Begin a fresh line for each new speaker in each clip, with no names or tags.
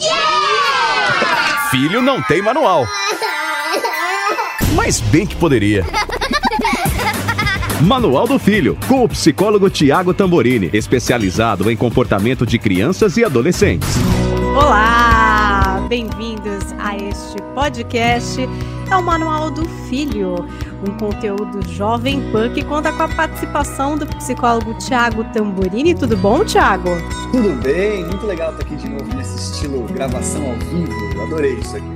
Yeah! Filho não tem manual. Mas bem que poderia. Manual do Filho, com o psicólogo Tiago Tamborini, especializado em comportamento de crianças e adolescentes.
Olá, bem-vindos a este podcast. É o Manual do Filho, um conteúdo jovem pan que conta com a participação do psicólogo Tiago Tamborini. Tudo bom, Tiago?
Tudo bem, muito legal estar aqui de novo nesse estilo gravação ao vivo. Eu adorei isso aqui.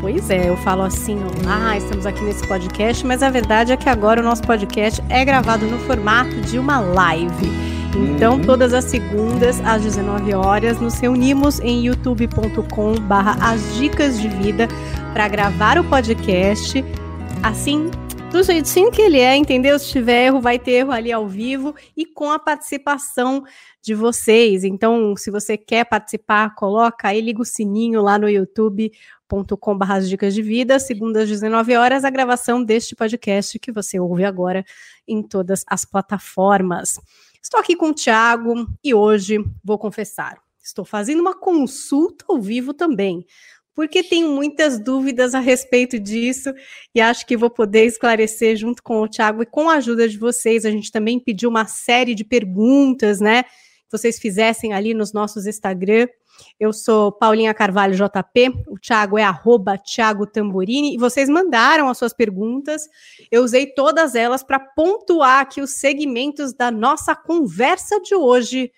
Pois é, eu falo assim, ah, estamos aqui nesse podcast, mas a verdade é que agora o nosso podcast é gravado no formato de uma live. Então, uhum. todas as segundas, às 19 horas, nos reunimos em youtube.com barra as dicas de vida para gravar o podcast. Assim, do jeitinho que ele é, entendeu? Se tiver erro, vai ter erro ali ao vivo e com a participação de vocês. Então, se você quer participar, coloca aí, liga o sininho lá no YouTube youtube.com.br dicas de vida, segundas às 19 horas, a gravação deste podcast que você ouve agora em todas as plataformas. Estou aqui com o Thiago e hoje vou confessar, estou fazendo uma consulta ao vivo também, porque tenho muitas dúvidas a respeito disso e acho que vou poder esclarecer junto com o Thiago e com a ajuda de vocês. A gente também pediu uma série de perguntas, né? Que vocês fizessem ali nos nossos Instagram. Eu sou Paulinha Carvalho JP, o Thiago é arroba Thiago Tamborini, e vocês mandaram as suas perguntas. Eu usei todas elas para pontuar aqui os segmentos da nossa conversa de hoje.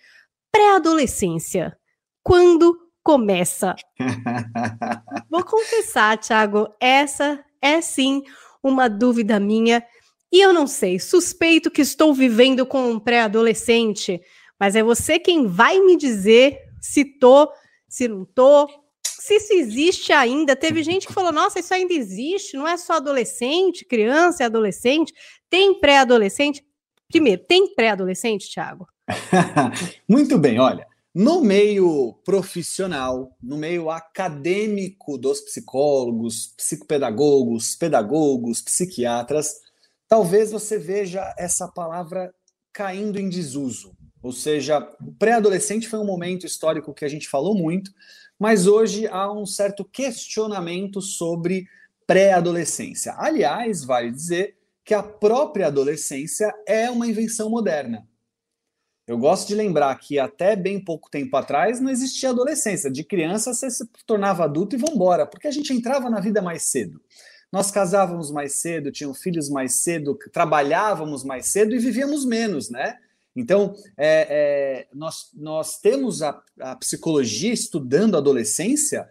Pré-adolescência. Quando começa? Vou confessar, Thiago, essa é sim uma dúvida minha. E eu não sei, suspeito que estou vivendo com um pré-adolescente, mas é você quem vai me dizer se tô, se não tô, se isso existe ainda. Teve gente que falou: nossa, isso ainda existe, não é só adolescente, criança e adolescente, tem pré-adolescente. Primeiro, tem pré-adolescente, Thiago?
Muito bem, olha. No meio profissional, no meio acadêmico dos psicólogos, psicopedagogos, pedagogos, psiquiatras, talvez você veja essa palavra caindo em desuso. Ou seja, pré-adolescente foi um momento histórico que a gente falou muito, mas hoje há um certo questionamento sobre pré-adolescência. Aliás, vale dizer que a própria adolescência é uma invenção moderna. Eu gosto de lembrar que até bem pouco tempo atrás não existia adolescência. De criança você se tornava adulto e vambora, porque a gente entrava na vida mais cedo. Nós casávamos mais cedo, tínhamos filhos mais cedo, trabalhávamos mais cedo e vivíamos menos, né? Então, é, é, nós, nós temos a, a psicologia estudando a adolescência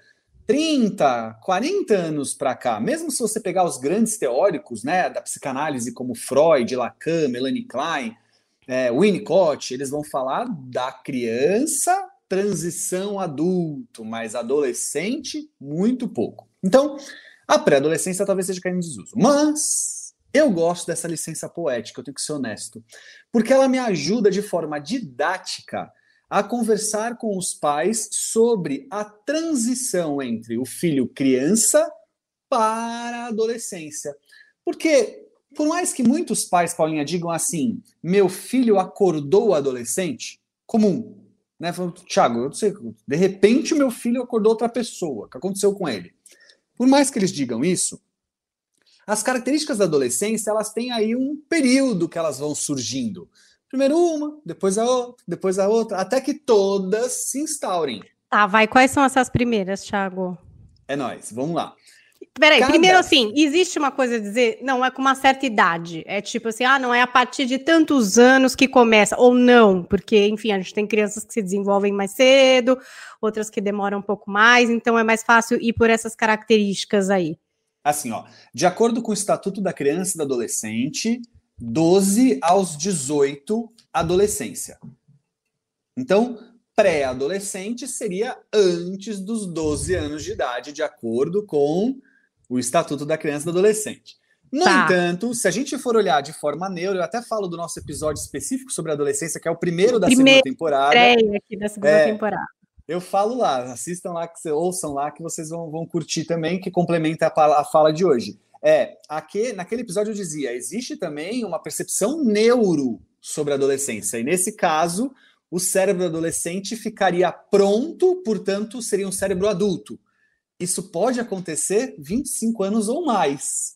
30, 40 anos para cá, mesmo se você pegar os grandes teóricos né, da psicanálise, como Freud, Lacan, Melanie Klein, é, Winnicott, eles vão falar da criança, transição adulto, mas adolescente, muito pouco. Então, a pré-adolescência talvez seja caindo em desuso. Mas eu gosto dessa licença poética, eu tenho que ser honesto, porque ela me ajuda de forma didática a conversar com os pais sobre a transição entre o filho criança para a adolescência. Porque, por mais que muitos pais, Paulinha, digam assim, meu filho acordou adolescente, comum, né? Falando, Thiago, eu não sei, de repente o meu filho acordou outra pessoa, o que aconteceu com ele? Por mais que eles digam isso, as características da adolescência, elas têm aí um período que elas vão surgindo. Primeiro uma, depois a outra, depois a outra, até que todas se instaurem.
Tá, vai. Quais são essas primeiras, Thiago?
É nós, vamos lá.
Peraí, Cada... primeiro assim, existe uma coisa a dizer, não, é com uma certa idade. É tipo assim, ah, não é a partir de tantos anos que começa, ou não, porque, enfim, a gente tem crianças que se desenvolvem mais cedo, outras que demoram um pouco mais, então é mais fácil ir por essas características aí.
Assim, ó, de acordo com o Estatuto da Criança e do Adolescente, 12 aos 18, adolescência. Então, pré-adolescente seria antes dos 12 anos de idade, de acordo com o Estatuto da Criança e do Adolescente. No
Tá.
entanto, se a gente for olhar de forma neutra, eu até falo do nosso episódio específico sobre a adolescência, que é o primeiro da
Primeiro,
segunda temporada.
Aqui da segunda
É.
temporada.
Eu falo lá, assistam lá, que ouçam lá, que vocês vão, vão curtir também, que complementa a, a fala de hoje. É, aqui, naquele episódio eu dizia, existe também uma percepção neuro sobre a adolescência, e nesse caso, o cérebro adolescente ficaria pronto, portanto, seria um cérebro adulto. Isso pode acontecer 25 anos ou mais.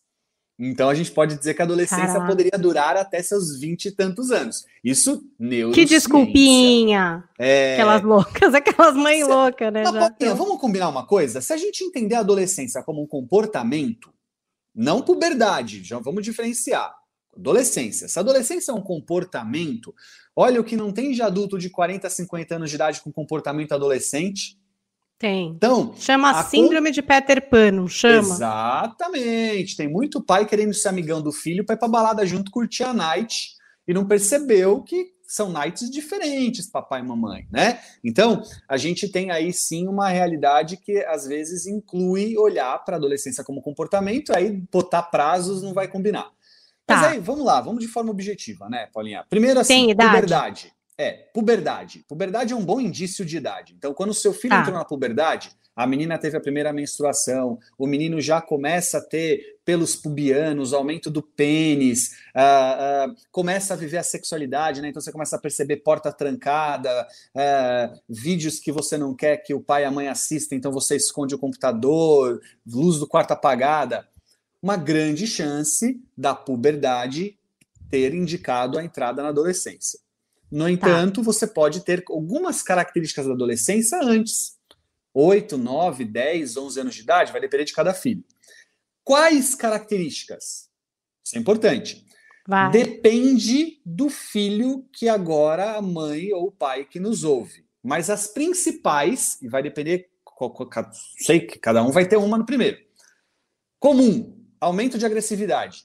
Então a gente pode dizer que a adolescência
Caraca.
poderia durar até seus 20 e tantos anos. Isso neuro.
Que desculpinha!
É,
Aquelas loucas, aquelas mães
Cê-
loucas, né?
Paulinha, vamos combinar uma coisa? Se a gente entender a adolescência como um comportamento, não puberdade, já vamos diferenciar. Adolescência. Se a adolescência é um comportamento, olha o que não tem de adulto de 40 a 50 anos de idade com comportamento adolescente.
Tem.
Então,
Chama
A
síndrome de Peter Pan, chama?
Exatamente. Tem muito pai querendo ser amigão do filho para ir pra balada junto, curtir a night e não percebeu que são nights diferentes, papai e mamãe, né? Então, a gente tem aí sim uma realidade que às vezes inclui olhar para a adolescência como comportamento, aí botar prazos não vai combinar. Mas
Tá.
aí, vamos lá, vamos de forma objetiva, né, Paulinha? Primeiro assim,
Tem idade?
puberdade. É, puberdade. Puberdade é um bom indício de idade. Então, quando o seu filho
Tá.
entrou na puberdade, a menina teve a primeira menstruação, o menino já começa a ter pelos pubianos, aumento do pênis, ah, ah, começa a viver a sexualidade, né? Então você começa a perceber porta trancada, ah, vídeos que você não quer que o pai e a mãe assistam, então você esconde o computador, luz do quarto apagada. Uma grande chance da puberdade ter indicado a entrada na adolescência. No entanto, você pode ter algumas características da adolescência antes. 8, 9, 10, 11 anos de idade, vai depender de cada filho. Quais características? Isso é importante.
Vai.
Depende do filho que agora a mãe ou o pai que nos ouve. Mas as principais, e vai depender, sei que cada um vai ter uma no primeiro. Comum, aumento de agressividade.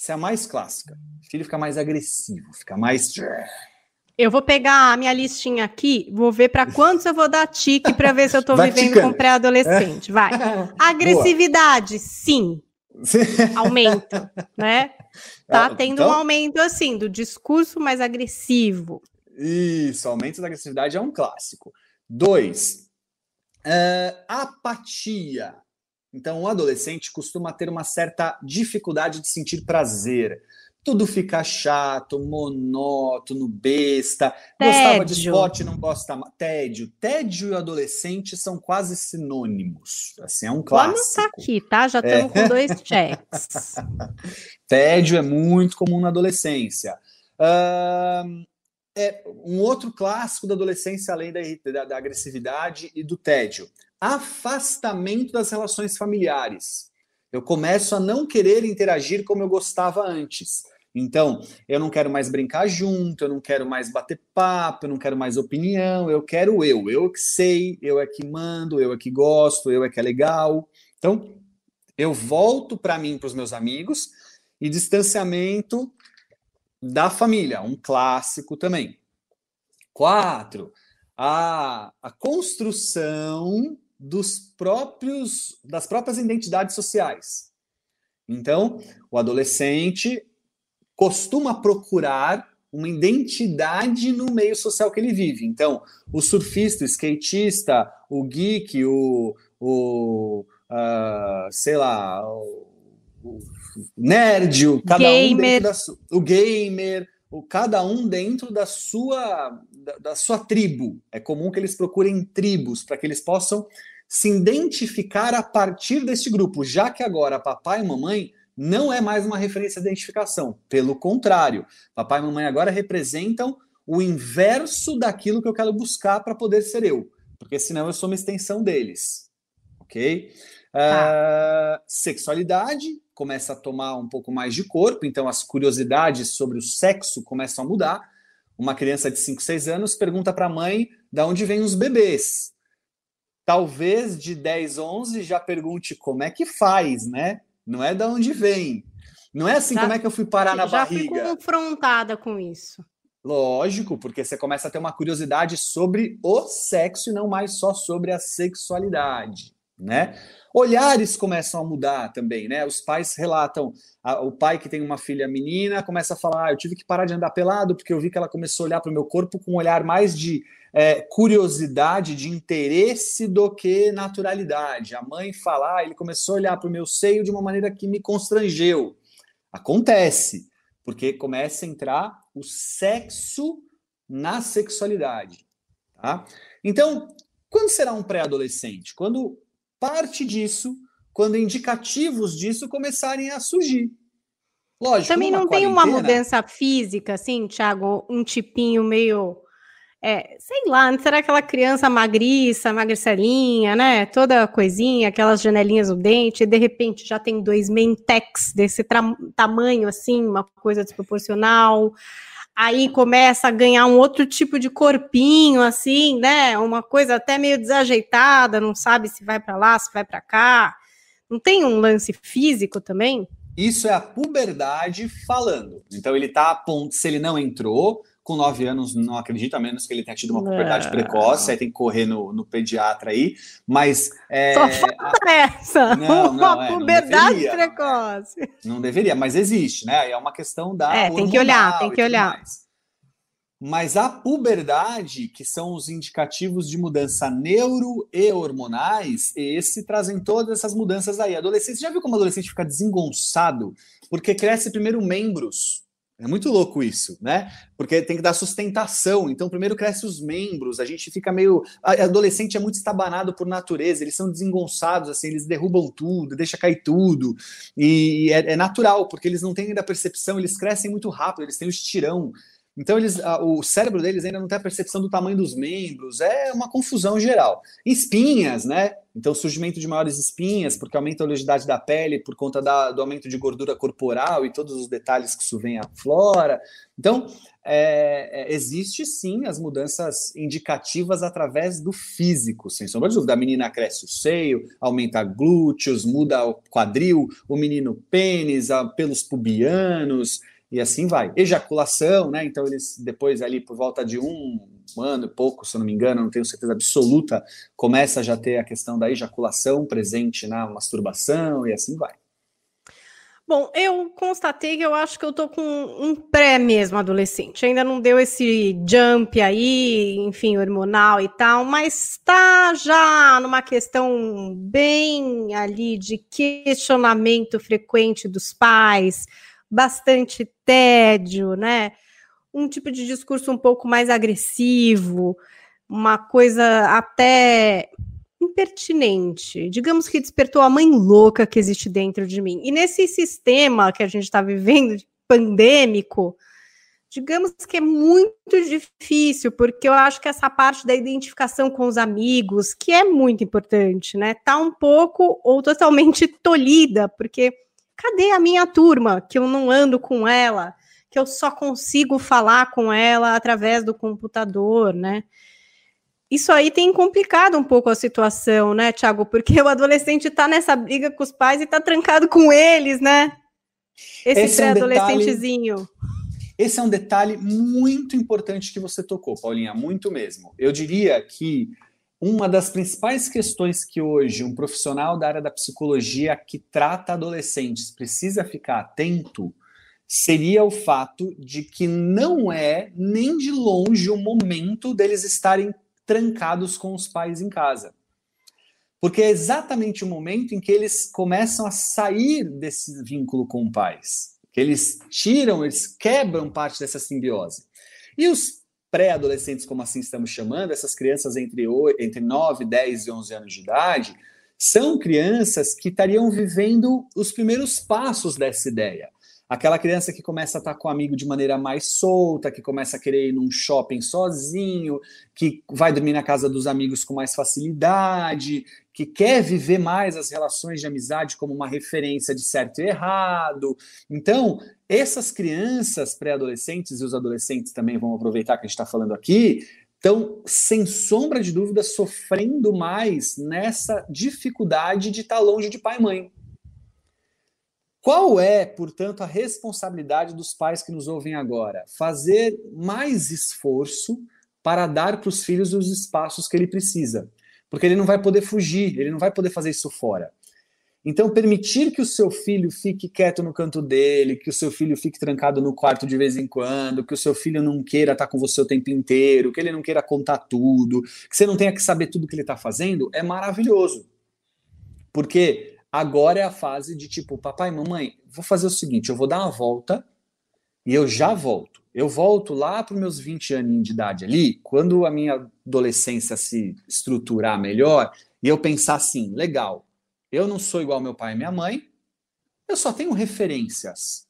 Essa é a mais clássica. O filho fica mais agressivo, fica mais.
Eu vou pegar a minha listinha aqui, vou ver para quantos eu vou dar tique para ver se eu
Vai
vivendo
ticando.
com pré-adolescente. Vai. Agressividade, sim, aumento, né? Tá
Ah,
tendo
então-
um aumento assim do discurso mais agressivo.
Isso, aumento da agressividade é um clássico. Dois, é, apatia. Então, o adolescente costuma ter uma certa dificuldade de sentir prazer. Tudo fica chato, monótono, besta. Gostava de
Tédio.
esporte, não gosta mais. Tédio. Tédio e adolescente são quase sinônimos. Assim, é um
Vou anotar
clássico.
aqui, tá? Já estamos com dois checks.
Tédio é muito comum na adolescência. Ahn, é um outro clássico da adolescência, além da, da- da agressividade e do tédio: afastamento das relações familiares. Eu começo a não querer interagir como eu gostava antes. Então, eu não quero mais brincar junto, eu não quero mais bater papo, eu não quero mais opinião, eu quero eu. Eu que sei, eu é que mando, eu é que gosto, eu é que é legal. Então, eu volto para mim, para os meus amigos, e distanciamento da família, um clássico também. Quatro, a, a construção dos próprios das próprias identidades sociais. Então, o adolescente costuma procurar uma identidade no meio social que ele vive. Então, o surfista, o skatista, o geek, o, o ah, sei lá, o, o nerd, o, cada um
Gamer.
dentro da su- o gamer, o, cada um dentro da sua da, da sua tribo. É comum que eles procurem tribos para que eles possam se identificar a partir deste grupo, já que agora papai e mamãe não é mais uma referência de identificação. Pelo contrário, papai e mamãe agora representam o inverso daquilo que eu quero buscar para poder ser eu, porque senão eu sou uma extensão deles. Ok? Ah, sexualidade começa a tomar um pouco mais de corpo, então as curiosidades sobre o sexo começam a mudar. Uma criança de 5, 6 anos pergunta para a mãe de onde vêm os bebês. Talvez de 10, 11 já pergunte como é que faz, né? Não é de onde vem. Não é assim como é que eu fui parar na
Já fui
barriga.
confrontada com isso.
Lógico, porque você começa a ter uma curiosidade sobre o sexo e não mais só sobre a sexualidade, né? Olhares começam a mudar também, né? Os pais relatam, a, o pai que tem uma filha menina começa a falar: ah, eu tive que parar de andar pelado porque eu vi que ela começou a olhar para o meu corpo com um olhar mais de é, curiosidade, de interesse do que naturalidade. A mãe falar, ah, ele começou a olhar para o meu seio de uma maneira que me constrangeu. Acontece, porque começa a entrar o sexo na sexualidade. Tá? Então, quando será um pré-adolescente? Quando parte disso quando indicativos disso começarem a surgir.
Lógico. Também não tem uma mudança física, assim, Thiago, um tipinho meio. É, sei lá, será aquela criança magriça, magricelinha, né? Toda coisinha, aquelas janelinhas no dente, e de repente já tem dois mentex desse tamanho, assim, uma coisa desproporcional aí começa a ganhar um outro tipo de corpinho, assim, né? Uma coisa até meio desajeitada, não sabe se vai para lá, se vai para cá. Não tem um lance físico também?
Isso é a puberdade falando. Então ele tá a ponto, se ele não entrou, com nove anos, não acredito, a menos que ele tenha tido uma puberdade precoce, aí tem que correr no, no pediatra aí, mas... É,
Só falta a... essa, não, uma não, é, puberdade não precoce.
Não deveria, mas existe, né? É uma questão da
É, tem que olhar, tem que olhar. Mais.
Mas a puberdade, que são os indicativos de mudança neuro e hormonais, esse trazem todas essas mudanças aí. Adolescente, já viu como adolescente fica desengonçado? Porque cresce primeiro membros, é muito louco isso, né? Porque tem que dar sustentação. Então, primeiro cresce os membros, a gente fica meio. Adolescente é muito estabanado por natureza, eles são desengonçados, assim, eles derrubam tudo, deixa cair tudo. E é, é natural, porque eles não têm ainda percepção, eles crescem muito rápido, eles têm o estirão. Então, eles, o cérebro deles ainda não tem a percepção do tamanho dos membros, é uma confusão geral. Espinhas, né? Então, surgimento de maiores espinhas, porque aumenta a oleosidade da pele por conta da, do aumento de gordura corporal e todos os detalhes que isso vem à flora. Então, é, é, existe sim as mudanças indicativas através do físico, sem sombra de dúvida. A menina cresce o seio, aumenta glúteos, muda o quadril, o menino pênis, pelos pubianos, e assim vai. Ejaculação, né? Então eles depois ali por volta de um ano e pouco, se eu não me engano, não tenho certeza absoluta, começa já ter a questão da ejaculação presente na masturbação e assim vai.
Bom, eu constatei que eu acho que eu tô com um pré mesmo adolescente. Ainda não deu esse jump aí, enfim, hormonal e tal, mas tá já numa questão bem ali de questionamento frequente dos pais, bastante tédio, né? Um tipo de discurso um pouco mais agressivo, uma coisa até impertinente. Digamos que despertou a mãe louca que existe dentro de mim. E nesse sistema que a gente está vivendo, pandêmico, digamos que é muito difícil, porque eu acho que essa parte da identificação com os amigos, que é muito importante, né, tá um pouco ou totalmente tolhida, porque cadê a minha turma que eu não ando com ela, que eu só consigo falar com ela através do computador, né? Isso aí tem complicado um pouco a situação, né, Tiago? Porque o adolescente está nessa briga com os pais e está trancado com eles, né? Esse, Esse pré-adolescentezinho. É um
esse é um detalhe muito importante que você tocou, Paulinha, muito mesmo. Eu diria que uma das principais questões que hoje um profissional da área da psicologia que trata adolescentes precisa ficar atento seria o fato de que não é nem de longe o momento deles estarem trancados com os pais em casa. Porque é exatamente o momento em que eles começam a sair desse vínculo com os pais, que eles tiram, eles quebram parte dessa simbiose. E os pré-adolescentes, como assim estamos chamando, essas crianças entre, 8, entre 9, 10 e 11 anos de idade, são crianças que estariam vivendo os primeiros passos dessa ideia. Aquela criança que começa a estar com o amigo de maneira mais solta, que começa a querer ir num shopping sozinho, que vai dormir na casa dos amigos com mais facilidade, que quer viver mais as relações de amizade como uma referência de certo e errado. Então, essas crianças pré-adolescentes e os adolescentes também vão aproveitar que a gente está falando aqui, estão, sem sombra de dúvida, sofrendo mais nessa dificuldade de estar longe de pai e mãe. Qual é, portanto, a responsabilidade dos pais que nos ouvem agora? Fazer mais esforço para dar para os filhos os espaços que ele precisa. Porque ele não vai poder fugir, ele não vai poder fazer isso fora. Então, permitir que o seu filho fique quieto no canto dele, que o seu filho fique trancado no quarto de vez em quando, que o seu filho não queira estar com você o tempo inteiro, que ele não queira contar tudo, que você não tenha que saber tudo que ele está fazendo, é maravilhoso. Porque agora é a fase de tipo, papai, mamãe, vou fazer o seguinte: eu vou dar uma volta e eu já volto. Eu volto lá para os meus 20 anos de idade ali, quando a minha adolescência se estruturar melhor, e eu pensar assim, legal eu não sou igual meu pai e minha mãe. Eu só tenho referências.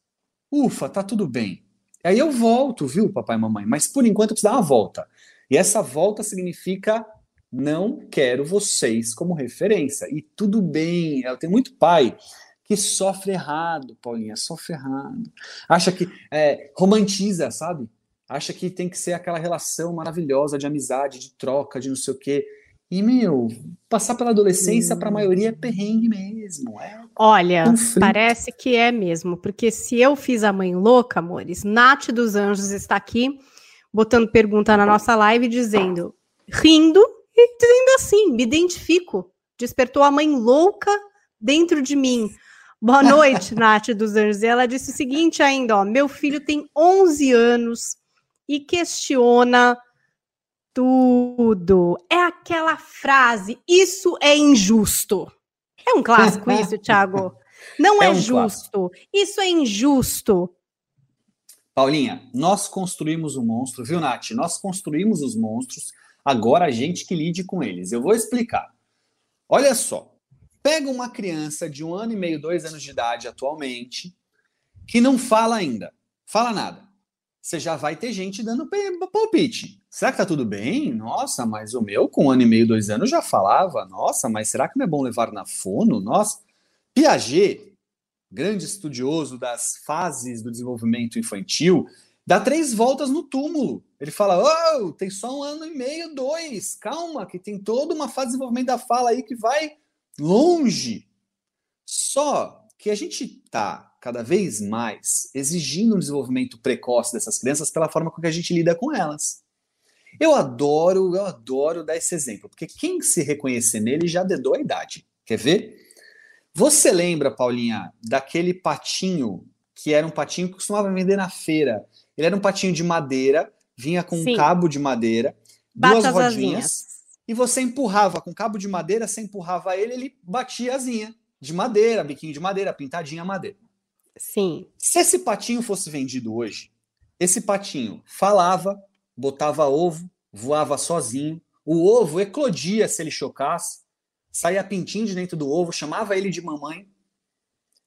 Ufa, tá tudo bem. Aí eu volto, viu, papai e mamãe? Mas por enquanto eu preciso dar uma volta. E essa volta significa não quero vocês como referência. E tudo bem. Eu tenho muito pai que sofre errado, Paulinha, sofre errado. Acha que é, romantiza, sabe? Acha que tem que ser aquela relação maravilhosa de amizade, de troca, de não sei o quê. E, meu, passar pela adolescência, para a maioria, é perrengue mesmo. É
Olha, conflito. parece que é mesmo, porque se eu fiz a mãe louca, amores, Nath dos Anjos está aqui, botando pergunta na nossa live, dizendo, rindo e dizendo assim: me identifico. Despertou a mãe louca dentro de mim. Boa noite, Nath dos Anjos. E ela disse o seguinte ainda, ó, meu filho tem 11 anos e questiona tudo. É aquela frase, isso é injusto. É um clássico isso, Thiago. Não é, é um justo. Clássico. Isso é injusto.
Paulinha, nós construímos o um monstro, viu, Nath? Nós construímos os monstros, agora a gente que lide com eles. Eu vou explicar. Olha só, pega uma criança de um ano e meio, dois anos de idade atualmente, que não fala ainda, fala nada você já vai ter gente dando palpite. Será que tá tudo bem? Nossa, mas o meu com um ano e meio, dois anos já falava. Nossa, mas será que não é bom levar na fono? Nossa. Piaget, grande estudioso das fases do desenvolvimento infantil, dá três voltas no túmulo. Ele fala: Oh, tem só um ano e meio, dois. Calma, que tem toda uma fase de desenvolvimento da fala aí que vai longe. Só que a gente tá cada vez mais exigindo um desenvolvimento precoce dessas crianças pela forma com que a gente lida com elas. Eu adoro, eu adoro dar esse exemplo, porque quem se reconhecer nele já dedou a idade. Quer ver? Você lembra, Paulinha, daquele patinho que era um patinho que costumava vender na feira? Ele era um patinho de madeira, vinha com Sim. um cabo de madeira, duas rodinhas, e você empurrava com cabo de madeira, você empurrava ele, ele batia asinha de madeira, biquinho de madeira, pintadinha madeira.
Sim.
Se esse patinho fosse vendido hoje, esse patinho falava, botava ovo, voava sozinho, o ovo eclodia se ele chocasse, saía pintinho de dentro do ovo, chamava ele de mamãe.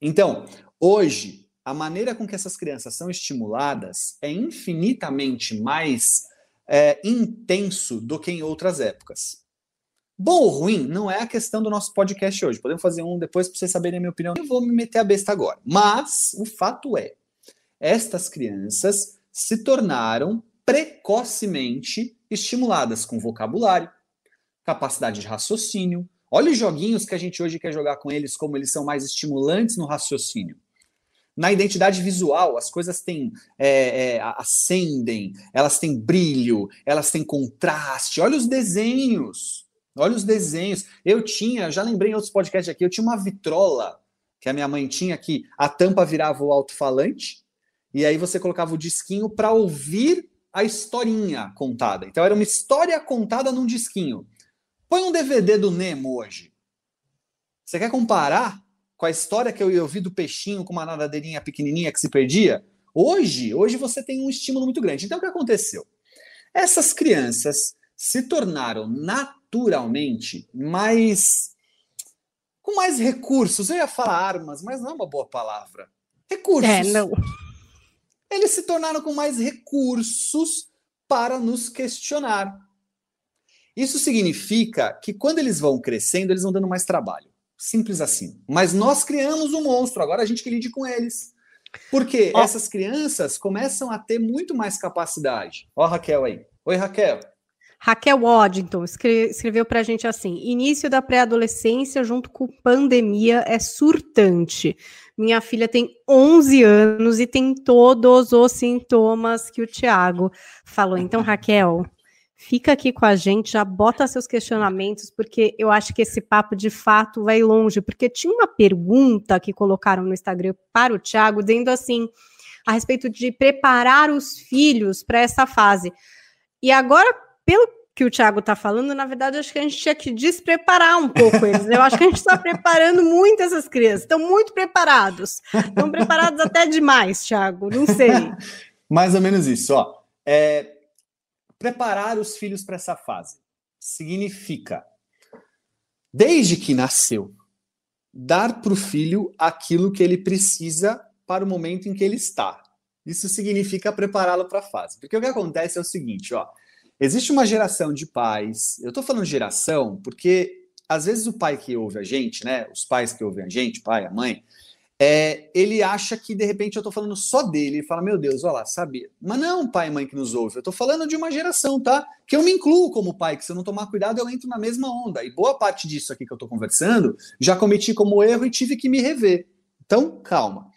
Então, hoje, a maneira com que essas crianças são estimuladas é infinitamente mais é, intenso do que em outras épocas. Bom ou ruim não é a questão do nosso podcast hoje. Podemos fazer um depois para vocês saberem a minha opinião. Eu vou me meter a besta agora. Mas o fato é, estas crianças se tornaram precocemente estimuladas com vocabulário, capacidade de raciocínio. Olha os joguinhos que a gente hoje quer jogar com eles, como eles são mais estimulantes no raciocínio. Na identidade visual, as coisas têm é, é, acendem, elas têm brilho, elas têm contraste. Olha os desenhos. Olha os desenhos. Eu tinha, já lembrei em outros podcasts aqui, eu tinha uma vitrola que a minha mãe tinha que a tampa virava o alto-falante e aí você colocava o disquinho para ouvir a historinha contada. Então era uma história contada num disquinho. Põe um DVD do Nemo hoje. Você quer comparar com a história que eu ouvi do peixinho com uma nadadeirinha pequenininha que se perdia? Hoje, hoje você tem um estímulo muito grande. Então o que aconteceu? Essas crianças se tornaram naturalmente mais com mais recursos. Eu ia falar armas, mas não é uma boa palavra. Recursos.
É, não.
Eles se tornaram com mais recursos para nos questionar. Isso significa que quando eles vão crescendo, eles vão dando mais trabalho. Simples assim. Mas nós criamos um monstro, agora a gente que lide com eles. Porque oh. essas crianças começam a ter muito mais capacidade. Ó, Raquel aí. Oi, Raquel.
Raquel Waddington escreveu para a gente assim: início da pré-adolescência junto com pandemia é surtante. Minha filha tem 11 anos e tem todos os sintomas que o Tiago falou. Então, Raquel, fica aqui com a gente, já bota seus questionamentos, porque eu acho que esse papo de fato vai longe. Porque tinha uma pergunta que colocaram no Instagram para o Tiago, dizendo assim, a respeito de preparar os filhos para essa fase. E agora, pelo que o Thiago está falando, na verdade, acho que a gente tinha que despreparar um pouco eles. Eu acho que a gente está preparando muito essas crianças. Estão muito preparados. Estão preparados até demais, Thiago. Não sei.
Mais ou menos isso. Ó. É, preparar os filhos para essa fase significa, desde que nasceu, dar para o filho aquilo que ele precisa para o momento em que ele está. Isso significa prepará-lo para a fase. Porque o que acontece é o seguinte, ó. Existe uma geração de pais. Eu estou falando geração porque às vezes o pai que ouve a gente, né? Os pais que ouvem a gente, pai, a mãe, é, ele acha que de repente eu estou falando só dele. Ele fala, meu Deus, olha lá, sabia. Mas não, pai e mãe que nos ouve. Eu estou falando de uma geração, tá? Que eu me incluo como pai, que se eu não tomar cuidado, eu entro na mesma onda. E boa parte disso aqui que eu estou conversando, já cometi como erro e tive que me rever. Então, calma.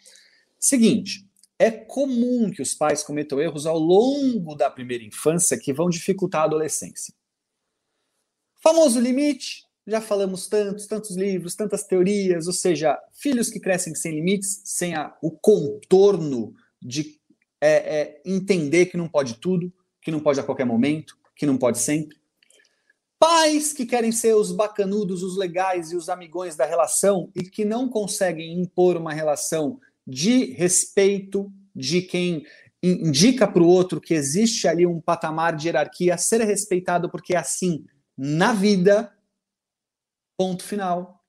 Seguinte, é comum que os pais cometam erros ao longo da primeira infância que vão dificultar a adolescência. Famoso limite, já falamos tantos, tantos livros, tantas teorias, ou seja, filhos que crescem sem limites, sem a, o contorno de é, é, entender que não pode tudo, que não pode a qualquer momento, que não pode sempre. Pais que querem ser os bacanudos, os legais e os amigões da relação e que não conseguem impor uma relação de respeito de quem indica para o outro que existe ali um patamar de hierarquia a ser respeitado, porque é assim na vida, ponto final.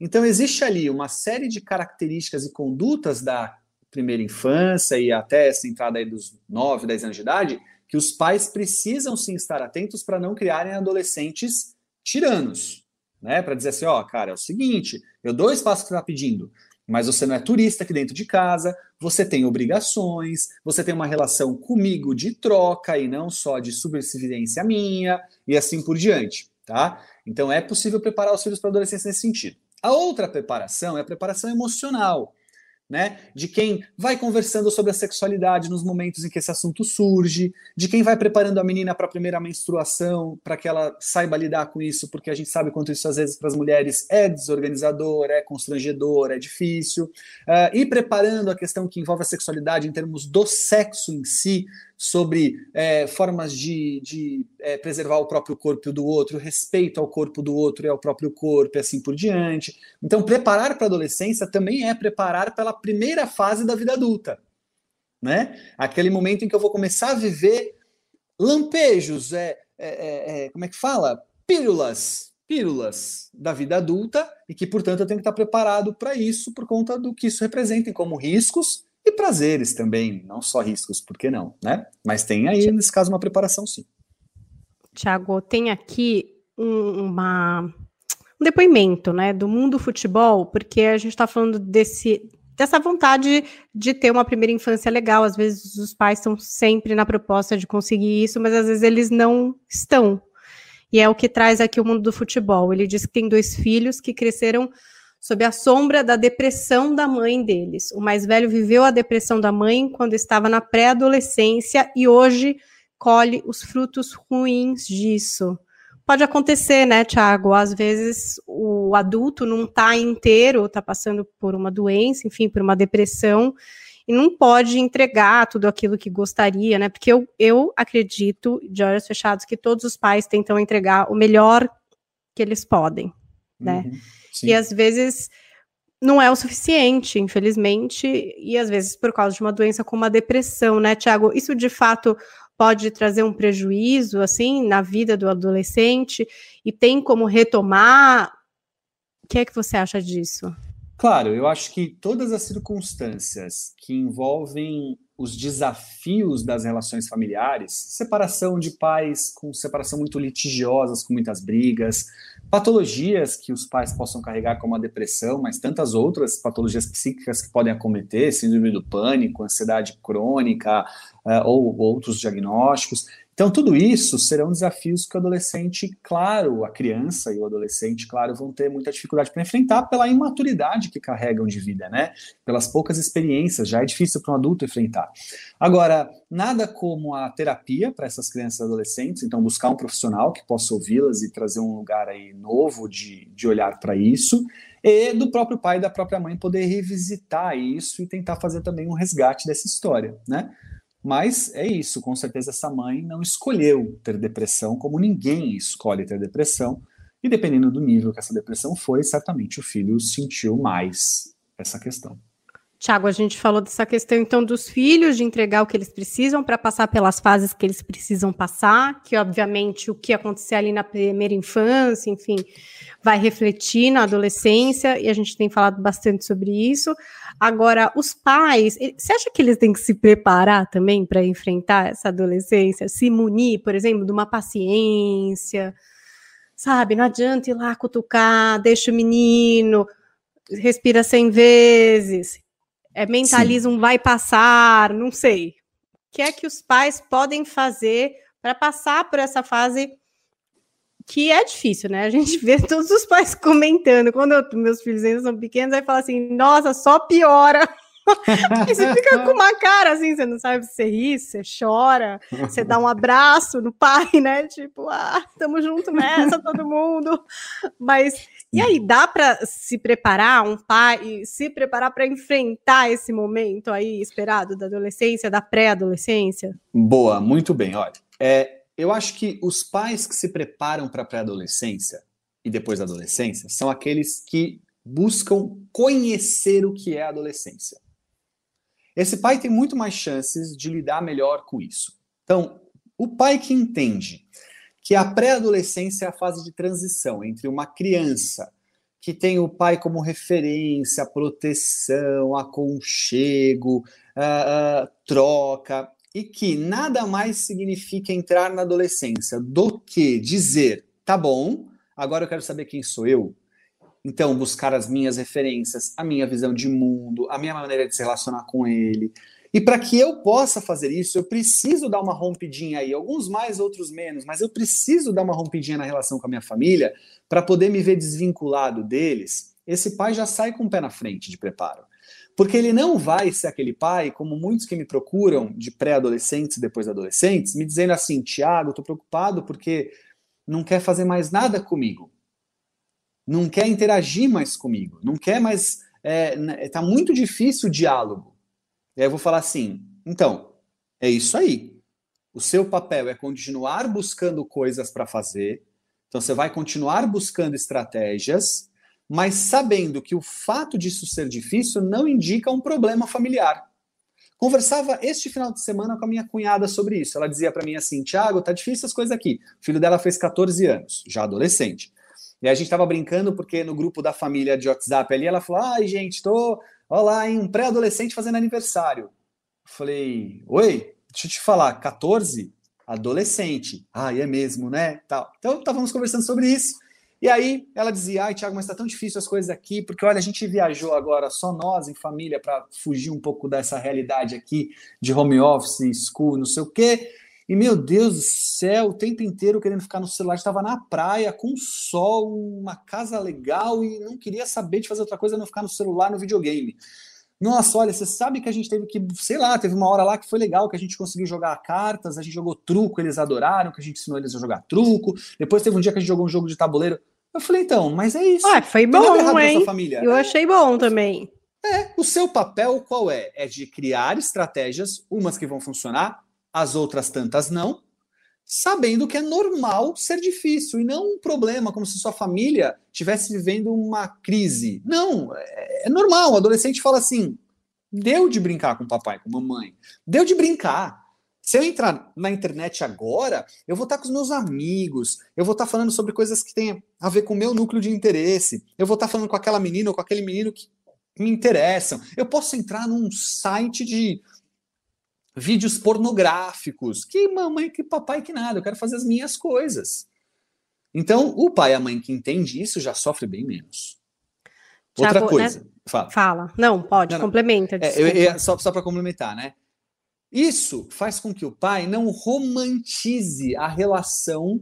Então, existe ali uma série de características e condutas da primeira infância e até essa entrada aí dos 9, 10 anos de idade, que os pais precisam sim estar atentos para não criarem adolescentes tiranos, né? Para dizer assim, ó, cara, é o seguinte, eu dou o espaço que você está pedindo, mas você não é turista aqui dentro de casa, você tem obrigações, você tem uma relação comigo de troca e não só de subserviência minha, e assim por diante, tá? Então é possível preparar os filhos para a adolescência nesse sentido. A outra preparação é a preparação emocional né? De quem vai conversando sobre a sexualidade nos momentos em que esse assunto surge, de quem vai preparando a menina para a primeira menstruação, para que ela saiba lidar com isso, porque a gente sabe quanto isso às vezes para as mulheres é desorganizador, é constrangedor, é difícil, uh, e preparando a questão que envolve a sexualidade em termos do sexo em si, sobre é, formas de, de é, preservar o próprio corpo do outro, respeito ao corpo do outro e ao próprio corpo, e assim por diante. Então, preparar para a adolescência também é preparar pela primeira fase da vida adulta. Né? Aquele momento em que eu vou começar a viver lampejos, é, é, é, é como é que fala? Pílulas, pílulas da vida adulta e que, portanto, eu tenho que estar preparado para isso por conta do que isso representa como riscos e prazeres também, não só riscos, por que não, né? Mas tem aí, nesse caso, uma preparação sim.
Tiago, tem aqui um, uma, um depoimento, né, do mundo futebol, porque a gente está falando desse, dessa vontade de ter uma primeira infância legal. Às vezes os pais estão sempre na proposta de conseguir isso, mas às vezes eles não estão. E é o que traz aqui o mundo do futebol. Ele diz que tem dois filhos que cresceram sob a sombra da depressão da mãe deles. O mais velho viveu a depressão da mãe quando estava na pré-adolescência e hoje colhe os frutos ruins disso. Pode acontecer, né, Tiago? Às vezes o adulto não está inteiro, está passando por uma doença, enfim, por uma depressão, e não pode entregar tudo aquilo que gostaria, né? Porque eu, eu acredito, de olhos fechados, que todos os pais tentam entregar o melhor que eles podem, né? Uhum. Sim. E às vezes não é o suficiente, infelizmente, e às vezes por causa de uma doença como a depressão, né, Tiago? Isso de fato pode trazer um prejuízo, assim, na vida do adolescente e tem como retomar. O que é que você acha disso?
Claro, eu acho que todas as circunstâncias que envolvem os desafios das relações familiares, separação de pais com separação muito litigiosas, com muitas brigas, patologias que os pais possam carregar, como a depressão, mas tantas outras patologias psíquicas que podem acometer, síndrome do pânico, ansiedade crônica uh, ou outros diagnósticos. Então, tudo isso serão desafios que o adolescente, claro, a criança e o adolescente, claro, vão ter muita dificuldade para enfrentar pela imaturidade que carregam de vida, né? Pelas poucas experiências, já é difícil para um adulto enfrentar. Agora, nada como a terapia para essas crianças e adolescentes, então buscar um profissional que possa ouvi-las e trazer um lugar aí novo de, de olhar para isso, e do próprio pai e da própria mãe poder revisitar isso e tentar fazer também um resgate dessa história, né? Mas é isso, com certeza essa mãe não escolheu ter depressão, como ninguém escolhe ter depressão, e dependendo do nível que essa depressão foi, certamente o filho sentiu mais essa questão.
Tiago, a gente falou dessa questão então dos filhos, de entregar o que eles precisam para passar pelas fases que eles precisam passar, que obviamente o que acontecer ali na primeira infância, enfim, vai refletir na adolescência, e a gente tem falado bastante sobre isso. Agora, os pais, você acha que eles têm que se preparar também para enfrentar essa adolescência, se munir, por exemplo, de uma paciência, sabe? Não adianta ir lá cutucar, deixa o menino, respira cem vezes é, mentaliza Sim. vai passar, não sei. O que é que os pais podem fazer para passar por essa fase que é difícil, né? A gente vê todos os pais comentando. Quando eu, meus filhos ainda são pequenos, aí fala assim: nossa, só piora. Aí você fica com uma cara assim, você não sabe se você ri, você chora, você dá um abraço no pai, né? Tipo, ah, estamos junto nessa, todo mundo. Mas e aí, dá para se preparar, um pai, se preparar para enfrentar esse momento aí esperado da adolescência, da pré-adolescência?
Boa, muito bem. Olha, é, eu acho que os pais que se preparam para a pré-adolescência e depois da adolescência são aqueles que buscam conhecer o que é a adolescência. Esse pai tem muito mais chances de lidar melhor com isso. Então, o pai que entende que a pré-adolescência é a fase de transição entre uma criança que tem o pai como referência, proteção, aconchego, uh, uh, troca, e que nada mais significa entrar na adolescência do que dizer: tá bom, agora eu quero saber quem sou eu, então, buscar as minhas referências, a minha visão de mundo, a minha maneira de se relacionar com ele. E para que eu possa fazer isso, eu preciso dar uma rompidinha aí, alguns mais, outros menos, mas eu preciso dar uma rompidinha na relação com a minha família para poder me ver desvinculado deles. Esse pai já sai com o pé na frente de preparo. Porque ele não vai ser aquele pai, como muitos que me procuram de pré-adolescentes e depois adolescentes, me dizendo assim: Tiago, estou preocupado porque não quer fazer mais nada comigo não quer interagir mais comigo, não quer mais. É, né, tá muito difícil o diálogo. E aí eu vou falar assim: então, é isso aí. O seu papel é continuar buscando coisas para fazer. Então você vai continuar buscando estratégias, mas sabendo que o fato disso ser difícil não indica um problema familiar. Conversava este final de semana com a minha cunhada sobre isso. Ela dizia para mim assim: Tiago, tá difícil as coisas aqui. O filho dela fez 14 anos, já adolescente. E a gente estava brincando porque no grupo da família de WhatsApp ali, ela falou: ai, gente, tô, ó lá, em um pré-adolescente fazendo aniversário. Eu falei: oi, deixa eu te falar, 14? Adolescente. Ah, é mesmo, né? Tal. Então, estávamos conversando sobre isso. E aí ela dizia: ai, Tiago, mas está tão difícil as coisas aqui, porque olha, a gente viajou agora só nós em família para fugir um pouco dessa realidade aqui de home office, school, não sei o quê. E, meu Deus do céu, o tempo inteiro querendo ficar no celular, estava na praia, com sol, uma casa legal e não queria saber de fazer outra coisa, não ficar no celular, no videogame. Nossa, olha, você sabe que a gente teve que, sei lá, teve uma hora lá que foi legal, que a gente conseguiu jogar cartas, a gente jogou truco, eles adoraram, que a gente ensinou eles a jogar truco. Depois teve um dia que a gente jogou um jogo de tabuleiro. Eu falei, então, mas é isso.
Ah, foi bom, hein? Família. Eu achei bom também.
É, o seu papel qual é? É de criar estratégias, umas que vão funcionar, as outras tantas não, sabendo que é normal ser difícil e não um problema, como se sua família estivesse vivendo uma crise. Não, é, é normal. O adolescente fala assim: deu de brincar com papai, com mamãe, deu de brincar. Se eu entrar na internet agora, eu vou estar com os meus amigos, eu vou estar falando sobre coisas que têm a ver com o meu núcleo de interesse, eu vou estar falando com aquela menina ou com aquele menino que me interessam. Eu posso entrar num site de vídeos pornográficos. Que mamãe, que papai, que nada. Eu quero fazer as minhas coisas. Então, o pai e a mãe que entende isso já sofre bem menos. Outra né, coisa. Né?
Fala. Fala. Não, pode, não, complementa.
É, eu, eu, só só para complementar, né? Isso faz com que o pai não romantize a relação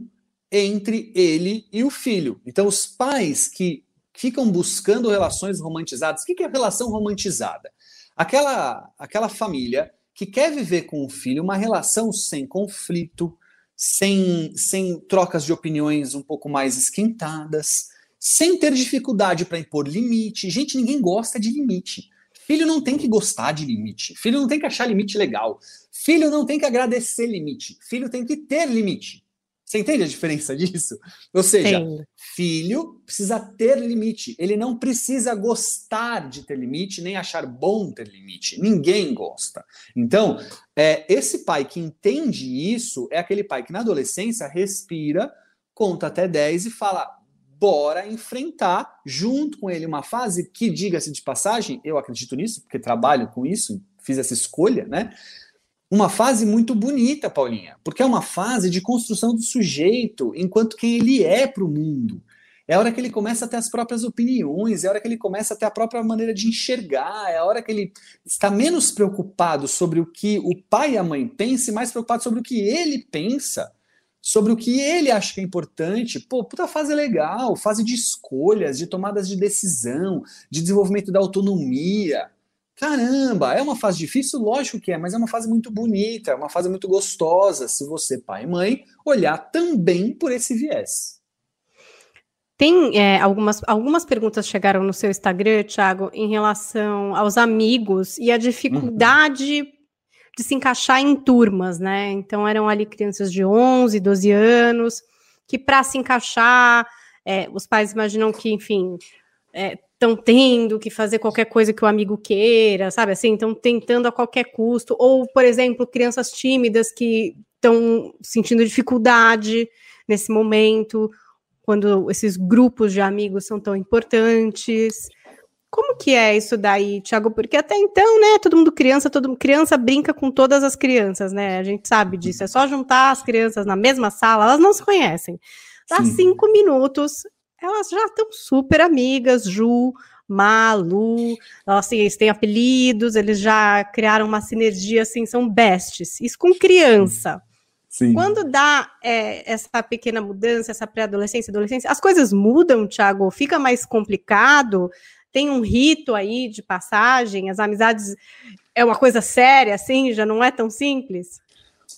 entre ele e o filho. Então, os pais que ficam buscando relações romantizadas, o que é relação romantizada? Aquela, aquela família que quer viver com o filho uma relação sem conflito, sem, sem trocas de opiniões um pouco mais esquentadas, sem ter dificuldade para impor limite. Gente, ninguém gosta de limite. Filho não tem que gostar de limite. Filho não tem que achar limite legal. Filho não tem que agradecer limite. Filho tem que ter limite. Você entende a diferença disso? Ou seja, Sim. filho precisa ter limite. Ele não precisa gostar de ter limite, nem achar bom ter limite. Ninguém gosta. Então, é, esse pai que entende isso é aquele pai que na adolescência respira, conta até 10 e fala: bora enfrentar junto com ele uma fase que, diga-se de passagem, eu acredito nisso, porque trabalho com isso, fiz essa escolha, né? Uma fase muito bonita, Paulinha, porque é uma fase de construção do sujeito enquanto quem ele é para o mundo. É a hora que ele começa a ter as próprias opiniões, é a hora que ele começa a ter a própria maneira de enxergar, é a hora que ele está menos preocupado sobre o que o pai e a mãe pensam e mais preocupado sobre o que ele pensa sobre o que ele acha que é importante. Pô, puta fase legal, fase de escolhas, de tomadas de decisão, de desenvolvimento da autonomia. Caramba, é uma fase difícil? Lógico que é, mas é uma fase muito bonita, é uma fase muito gostosa, se você, pai e mãe, olhar também por esse viés.
Tem é, algumas, algumas perguntas chegaram no seu Instagram, Thiago, em relação aos amigos e a dificuldade uhum de se encaixar em turmas, né? Então eram ali crianças de 11, 12 anos, que para se encaixar, é, os pais imaginam que, enfim, estão tendo que fazer qualquer coisa que o amigo queira, sabe? Assim, estão tentando a qualquer custo. Ou, por exemplo, crianças tímidas que estão sentindo dificuldade nesse momento, quando esses grupos de amigos são tão importantes. Como que é isso daí, Thiago? Porque até então, né, todo mundo criança, todo criança brinca com todas as crianças, né? A gente sabe disso. É só juntar as crianças na mesma sala, elas não se conhecem. Dá Sim. cinco minutos, elas já estão super amigas, Ju, Malu, assim, eles têm apelidos, eles já criaram uma sinergia, assim, são bestes. Isso com criança. Sim. Quando dá é, essa pequena mudança, essa pré-adolescência, adolescência, as coisas mudam, Thiago? Fica mais complicado? tem um rito aí de passagem, as amizades é uma coisa séria, assim, já não é tão simples?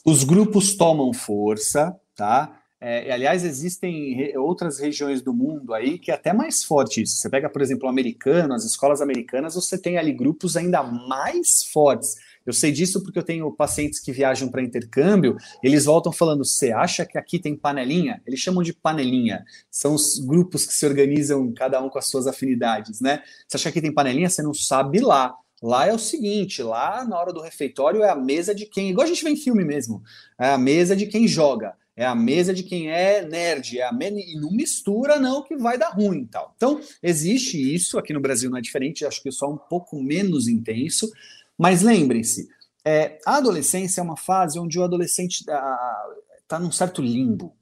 Os grupos tomam força, tá? É, aliás, existem re outras regiões do mundo aí que é até mais forte isso. Você pega, por exemplo, o americano, as escolas americanas, você tem ali grupos ainda mais fortes. Eu sei disso porque eu tenho pacientes que viajam para intercâmbio, eles voltam falando: você acha que aqui tem panelinha? Eles chamam de panelinha. São os grupos que se organizam, cada um com as suas afinidades, né? Você acha que aqui tem panelinha? Você não sabe lá. Lá é o seguinte, lá na hora do refeitório é a mesa de quem, igual a gente vê em filme mesmo, é a mesa de quem joga, é a mesa de quem é nerd, é a me... e não mistura não que vai dar ruim tal. Então, existe isso, aqui no Brasil não é diferente, acho que só um pouco menos intenso, mas lembrem-se, é, a adolescência é uma fase onde o adolescente está ah, num certo limbo.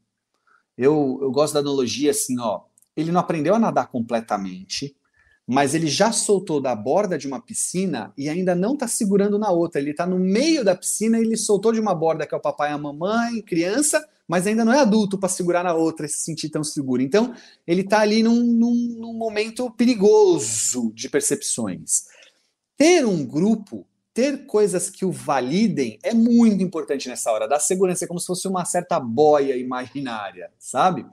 Eu, eu gosto da analogia assim, ó, ele não aprendeu a nadar completamente, mas ele já soltou da borda de uma piscina e ainda não está segurando na outra. Ele está no meio da piscina e ele soltou de uma borda que é o papai e a mamãe, criança, mas ainda não é adulto para segurar na outra e se sentir tão seguro. Então, ele está ali num, num, num momento perigoso de percepções. Ter um grupo, ter coisas que o validem é muito importante nessa hora. Dar segurança é como se fosse uma certa boia imaginária, sabe?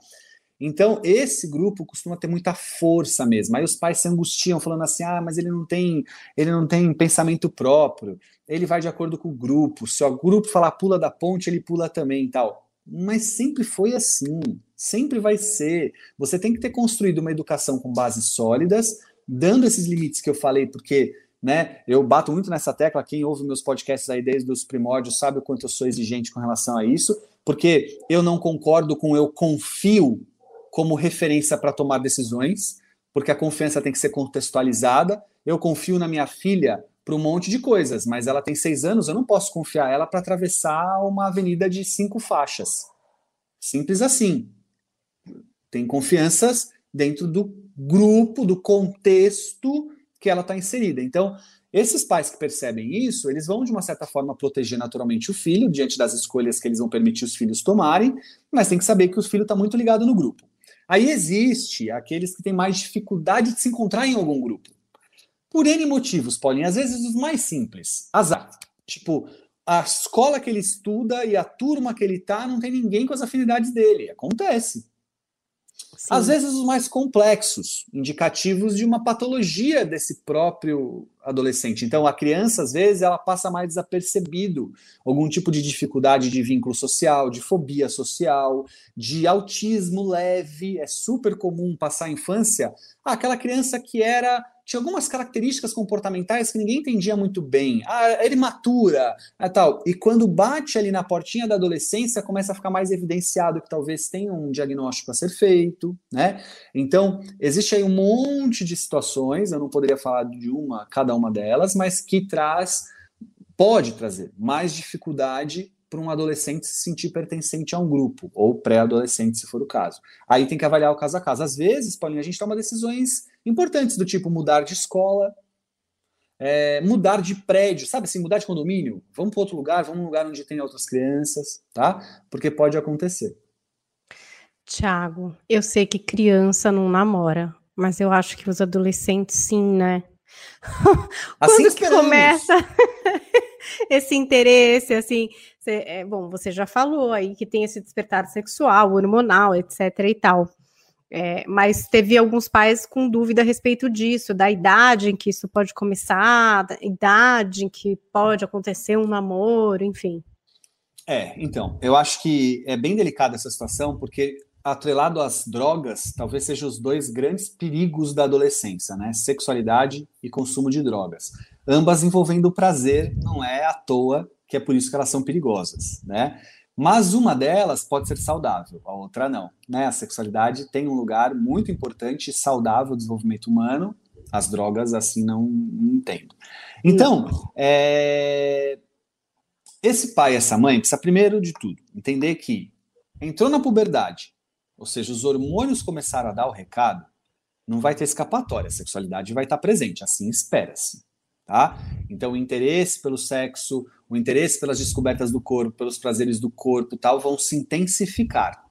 Então, esse grupo costuma ter muita força mesmo. Aí os pais se angustiam falando assim: "Ah, mas ele não tem, ele não tem pensamento próprio. Ele vai de acordo com o grupo. Se o grupo falar pula da ponte, ele pula também, tal". Mas sempre foi assim, sempre vai ser. Você tem que ter construído uma educação com bases sólidas, dando esses limites que eu falei, porque né? Eu bato muito nessa tecla, quem ouve meus podcasts aí desde os primórdios sabe o quanto eu sou exigente com relação a isso, porque eu não concordo com eu confio como referência para tomar decisões, porque a confiança tem que ser contextualizada. Eu confio na minha filha para um monte de coisas, mas ela tem seis anos, eu não posso confiar ela para atravessar uma avenida de cinco faixas. Simples assim. Tem confianças dentro do grupo, do contexto que ela está inserida. Então, esses pais que percebem isso, eles vão, de uma certa forma, proteger naturalmente o filho, diante das escolhas que eles vão permitir os filhos tomarem, mas tem que saber que o filho está muito ligado no grupo. Aí existe aqueles que têm mais dificuldade de se encontrar em algum grupo. Por N motivos, Paulinho, às vezes os mais simples. Azar. Tipo, a escola que ele estuda e a turma que ele tá não tem ninguém com as afinidades dele. Acontece. Sim. Às vezes os mais complexos, indicativos de uma patologia desse próprio adolescente. Então a criança às vezes ela passa mais desapercebido, algum tipo de dificuldade de vínculo social, de fobia social, de autismo leve, é super comum passar a infância, ah, aquela criança que era tinha algumas características comportamentais que ninguém entendia muito bem. Ah, ele matura, é tal. E quando bate ali na portinha da adolescência, começa a ficar mais evidenciado que talvez tenha um diagnóstico a ser feito, né? Então, existe aí um monte de situações, eu não poderia falar de uma, cada uma delas, mas que traz, pode trazer mais dificuldade para um adolescente se sentir pertencente a um grupo, ou pré-adolescente, se for o caso. Aí tem que avaliar o caso a caso. Às vezes, Paulinho, a gente toma decisões importantes, do tipo mudar de escola, é, mudar de prédio, sabe assim, mudar de condomínio. Vamos para outro lugar, vamos um lugar onde tem outras crianças, tá? Porque pode acontecer.
Tiago, eu sei que criança não namora, mas eu acho que os adolescentes sim, né?
Assim
Quando que começa esse interesse, assim, cê, é, bom, você já falou aí que tem esse despertar sexual, hormonal, etc e tal. É, mas teve alguns pais com dúvida a respeito disso, da idade em que isso pode começar, da idade em que pode acontecer um namoro, enfim.
É, então, eu acho que é bem delicada essa situação, porque atrelado às drogas, talvez sejam os dois grandes perigos da adolescência, né? Sexualidade e consumo de drogas. Ambas envolvendo o prazer, não é à toa que é por isso que elas são perigosas, né? Mas uma delas pode ser saudável, a outra não. Né? A sexualidade tem um lugar muito importante, saudável no desenvolvimento humano. As drogas, assim, não, não. Então, é... esse pai e essa mãe precisa, primeiro de tudo, entender que entrou na puberdade, ou seja, os hormônios começaram a dar o recado, não vai ter escapatória, a sexualidade vai estar presente, assim espera-se. Tá? Então, o interesse pelo sexo, o interesse pelas descobertas do corpo, pelos prazeres do corpo tal, vão se intensificar.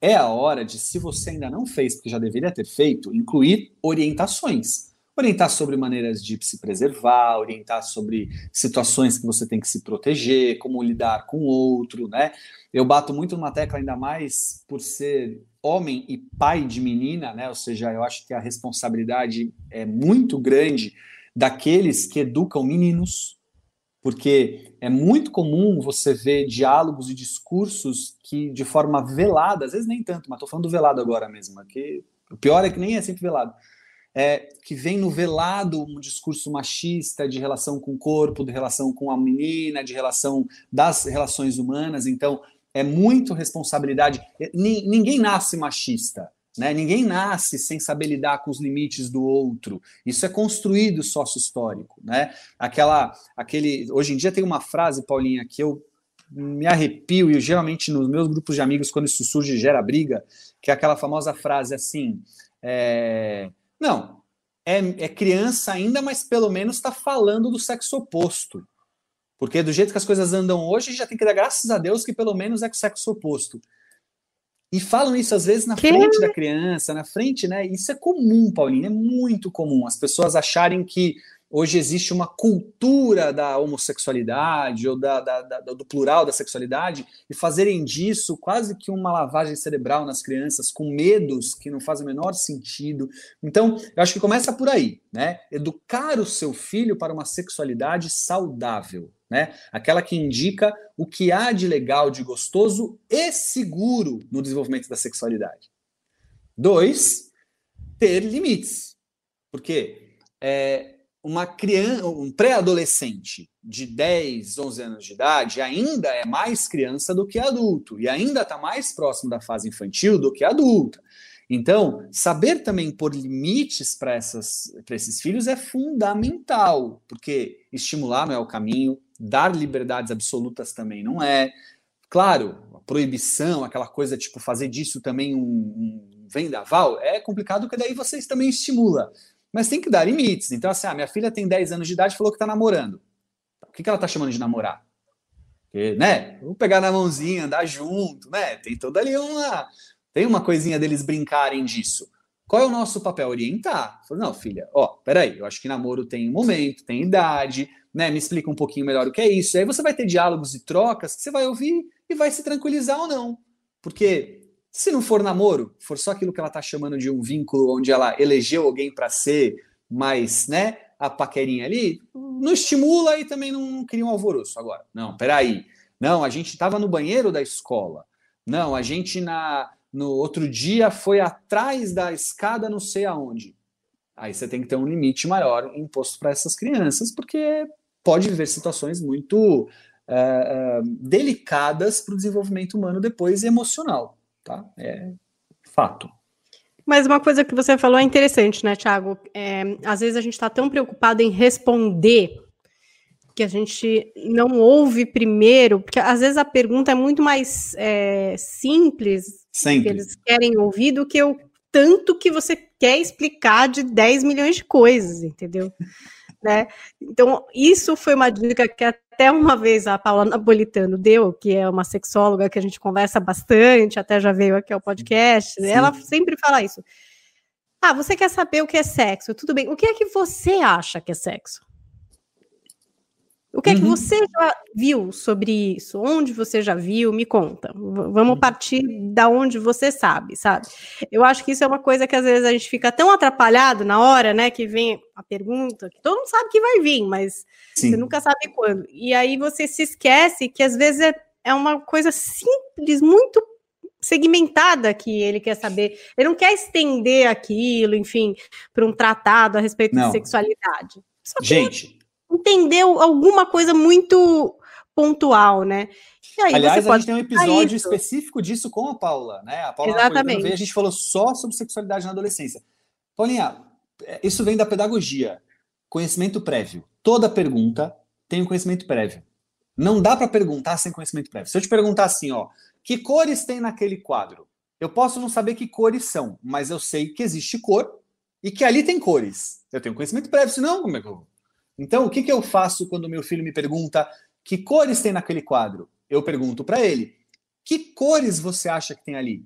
É a hora de, se você ainda não fez, porque já deveria ter feito, incluir orientações. Orientar sobre maneiras de se preservar, orientar sobre situações que você tem que se proteger, como lidar com o outro, né? Eu bato muito numa tecla, ainda mais por ser homem e pai de menina, né? Ou seja, eu acho que a responsabilidade é muito grande daqueles que educam meninos, porque é muito comum você ver diálogos e discursos que, de forma velada, às vezes nem tanto, mas estou falando do velado agora mesmo, que o pior é que nem é sempre velado, é, que vem no velado um discurso machista de relação com o corpo, de relação com a menina, de relação das relações humanas, então é muito responsabilidade. Ninguém nasce machista, né? Ninguém nasce sem saber lidar com os limites do outro. Isso é construído sócio-histórico. Né? Aquela, aquele, hoje em dia tem uma frase, Paulinha, que eu me arrepio, e geralmente nos meus grupos de amigos, quando isso surge, gera briga, que é aquela famosa frase assim: é, não, é, é criança ainda, mas pelo menos está falando do sexo oposto. Porque do jeito que as coisas andam hoje, já tem que dar graças a Deus que pelo menos é o sexo oposto. E falam isso às vezes na que? frente da criança, na frente, né? Isso é comum, Paulinho, é muito comum. As pessoas acharem que hoje existe uma cultura da homossexualidade ou da, da, da, do plural da sexualidade e fazerem disso quase que uma lavagem cerebral nas crianças com medos que não fazem o menor sentido. Então, eu acho que começa por aí, né? Educar o seu filho para uma sexualidade saudável né? Aquela que indica o que há de legal, de gostoso e seguro no desenvolvimento da sexualidade. Dois, ter limites. Porque é, uma criança, um pré-adolescente de 10, 11 anos de idade ainda é mais criança do que adulto e ainda está mais próximo da fase infantil do que adulta. Então, saber também pôr limites para esses filhos é fundamental, porque estimular não é o caminho, dar liberdades absolutas também não é. Claro, a proibição, aquela coisa tipo fazer disso também um, um vendaval, é complicado porque daí vocês também estimula. Mas tem que dar limites. Então, assim, a ah, minha filha tem 10 anos de idade falou que tá namorando. O que, que ela tá chamando de namorar? Porque, né? Vamos pegar na mãozinha, andar junto, né? Tem toda ali uma. Tem uma coisinha deles brincarem disso. Qual é o nosso papel? Orientar. Não, filha, ó, peraí, eu acho que namoro tem momento, tem idade, né? Me explica um pouquinho melhor o que é isso. E aí você vai ter diálogos e trocas que você vai ouvir e vai se tranquilizar ou não. Porque se não for namoro, for só aquilo que ela tá chamando de um vínculo onde ela elegeu alguém para ser mais, né, a paquerinha ali, não estimula e também não cria um alvoroço. Agora, não, peraí. Não, a gente estava no banheiro da escola. Não, a gente na no outro dia foi atrás da escada não sei aonde. Aí você tem que ter um limite maior imposto para essas crianças, porque pode viver situações muito é, é, delicadas para o desenvolvimento humano depois e emocional, tá? É fato.
Mas uma coisa que você falou é interessante, né, Thiago? É, às vezes a gente está tão preocupado em responder que a gente não ouve primeiro, porque às vezes a pergunta é muito mais é, simples,
Sempre.
que eles querem ouvir, do que o tanto que você quer explicar de 10 milhões de coisas, entendeu? Né? Então, isso foi uma dica que até uma vez a Paula Napolitano deu, que é uma sexóloga que a gente conversa bastante, até já veio aqui ao podcast, Sim. ela sempre fala isso. Ah, você quer saber o que é sexo? Tudo bem. O que é que você acha que é sexo? O que é que uhum. você já viu sobre isso? Onde você já viu? Me conta. Vamos uhum. partir da onde você sabe, sabe? Eu acho que isso é uma coisa que às vezes a gente fica tão atrapalhado na hora, né, que vem a pergunta, que todo mundo sabe que vai vir, mas Sim. você nunca sabe quando. E aí você se esquece que às vezes é, é uma coisa simples, muito segmentada que ele quer saber. Ele não quer estender aquilo, enfim, para um tratado a respeito não. de sexualidade.
Só Gente,
entendeu alguma coisa muito pontual, né?
Aliás, a gente tem um episódio específico disso com a Paula, né? A Paula
Exatamente.
Veio, a gente falou só sobre sexualidade na adolescência. Paulinha, é, isso vem da pedagogia, conhecimento prévio. Toda pergunta tem um conhecimento prévio. Não dá para perguntar sem conhecimento prévio. Se eu te perguntar assim, ó, que cores tem naquele quadro? Eu posso não saber que cores são, mas eu sei que existe cor e que ali tem cores. Eu tenho conhecimento prévio, senão como é que eu então, o que, que eu faço quando meu filho me pergunta que cores tem naquele quadro? Eu pergunto para ele: que cores você acha que tem ali?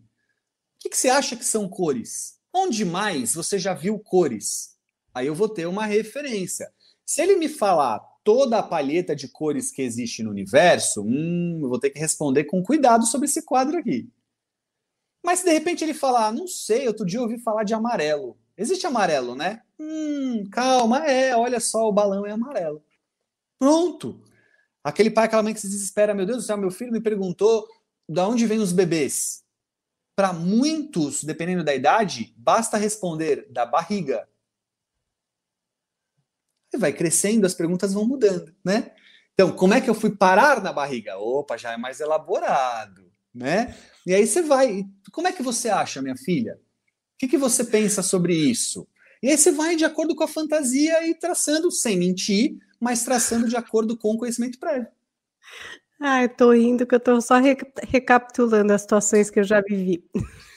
O que, que você acha que são cores? Onde mais você já viu cores? Aí eu vou ter uma referência. Se ele me falar toda a palheta de cores que existe no universo, hum, eu vou ter que responder com cuidado sobre esse quadro aqui. Mas se de repente ele falar, não sei, outro dia eu ouvi falar de amarelo. Existe amarelo, né? Hum, calma, é, olha só, o balão é amarelo. Pronto. Aquele pai, aquela mãe que se desespera, meu Deus do céu, meu filho me perguntou de onde vêm os bebês. Para muitos, dependendo da idade, basta responder da barriga. E vai crescendo, as perguntas vão mudando, né? Então, como é que eu fui parar na barriga? Opa, já é mais elaborado, né? E aí você vai. Como é que você acha, minha filha? O que, que você pensa sobre isso? E aí você vai de acordo com a fantasia e traçando, sem mentir, mas traçando de acordo com o conhecimento prévio.
Ah, eu tô rindo que eu tô só re recapitulando as situações que eu já vivi.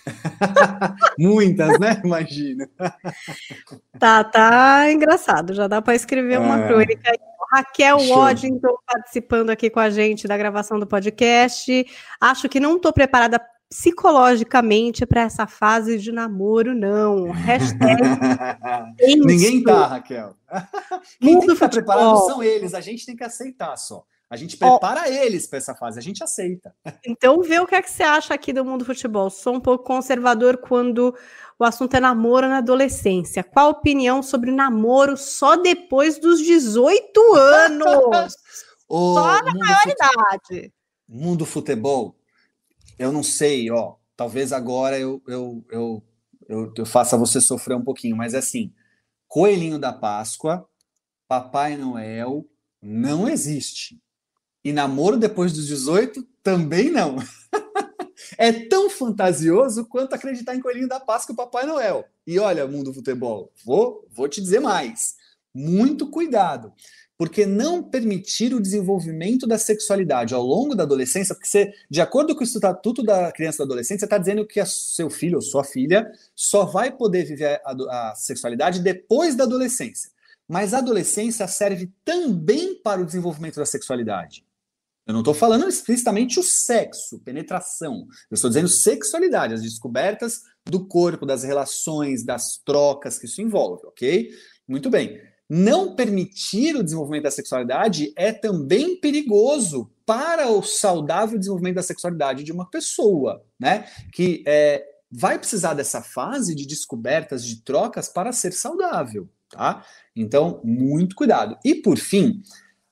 Muitas, né? Imagina.
tá, tá engraçado. Já dá para escrever uma é. crônica aí. Raquel Show. Waddington participando aqui com a gente da gravação do podcast. Acho que não estou preparada psicologicamente para essa fase de namoro, não. Hashtag
Ninguém tá, Raquel. Quem Mundo tem que estar preparado são eles, a gente tem que aceitar só. A gente prepara oh. eles para essa fase, a gente aceita.
Então, vê o que é que você acha aqui do mundo do futebol. Sou um pouco conservador quando o assunto é namoro na adolescência. Qual a opinião sobre namoro só depois dos 18 anos? só na maioridade.
Mundo futebol, eu não sei, ó, talvez agora eu, eu, eu, eu, eu faça você sofrer um pouquinho, mas é assim, Coelhinho da Páscoa, Papai Noel não existe. E namoro depois dos 18 também não. é tão fantasioso quanto acreditar em Coelhinho da Páscoa e Papai Noel. E olha, mundo futebol, vou, vou te dizer mais. muito cuidado. Porque não permitir o desenvolvimento da sexualidade ao longo da adolescência, porque você, de acordo com o Estatuto da Criança e do Adolescente, você está dizendo que seu filho ou sua filha só vai poder viver a, a sexualidade depois da adolescência. Mas a adolescência serve também para o desenvolvimento da sexualidade. Eu não estou falando explicitamente o sexo, penetração. Eu estou dizendo sexualidade, as descobertas do corpo, das relações, das trocas que isso envolve, ok? Muito bem. Não permitir o desenvolvimento da sexualidade é também perigoso para o saudável desenvolvimento da sexualidade de uma pessoa, né? Que é, vai precisar dessa fase de descobertas, de trocas para ser saudável, tá? Então, muito cuidado. E por fim,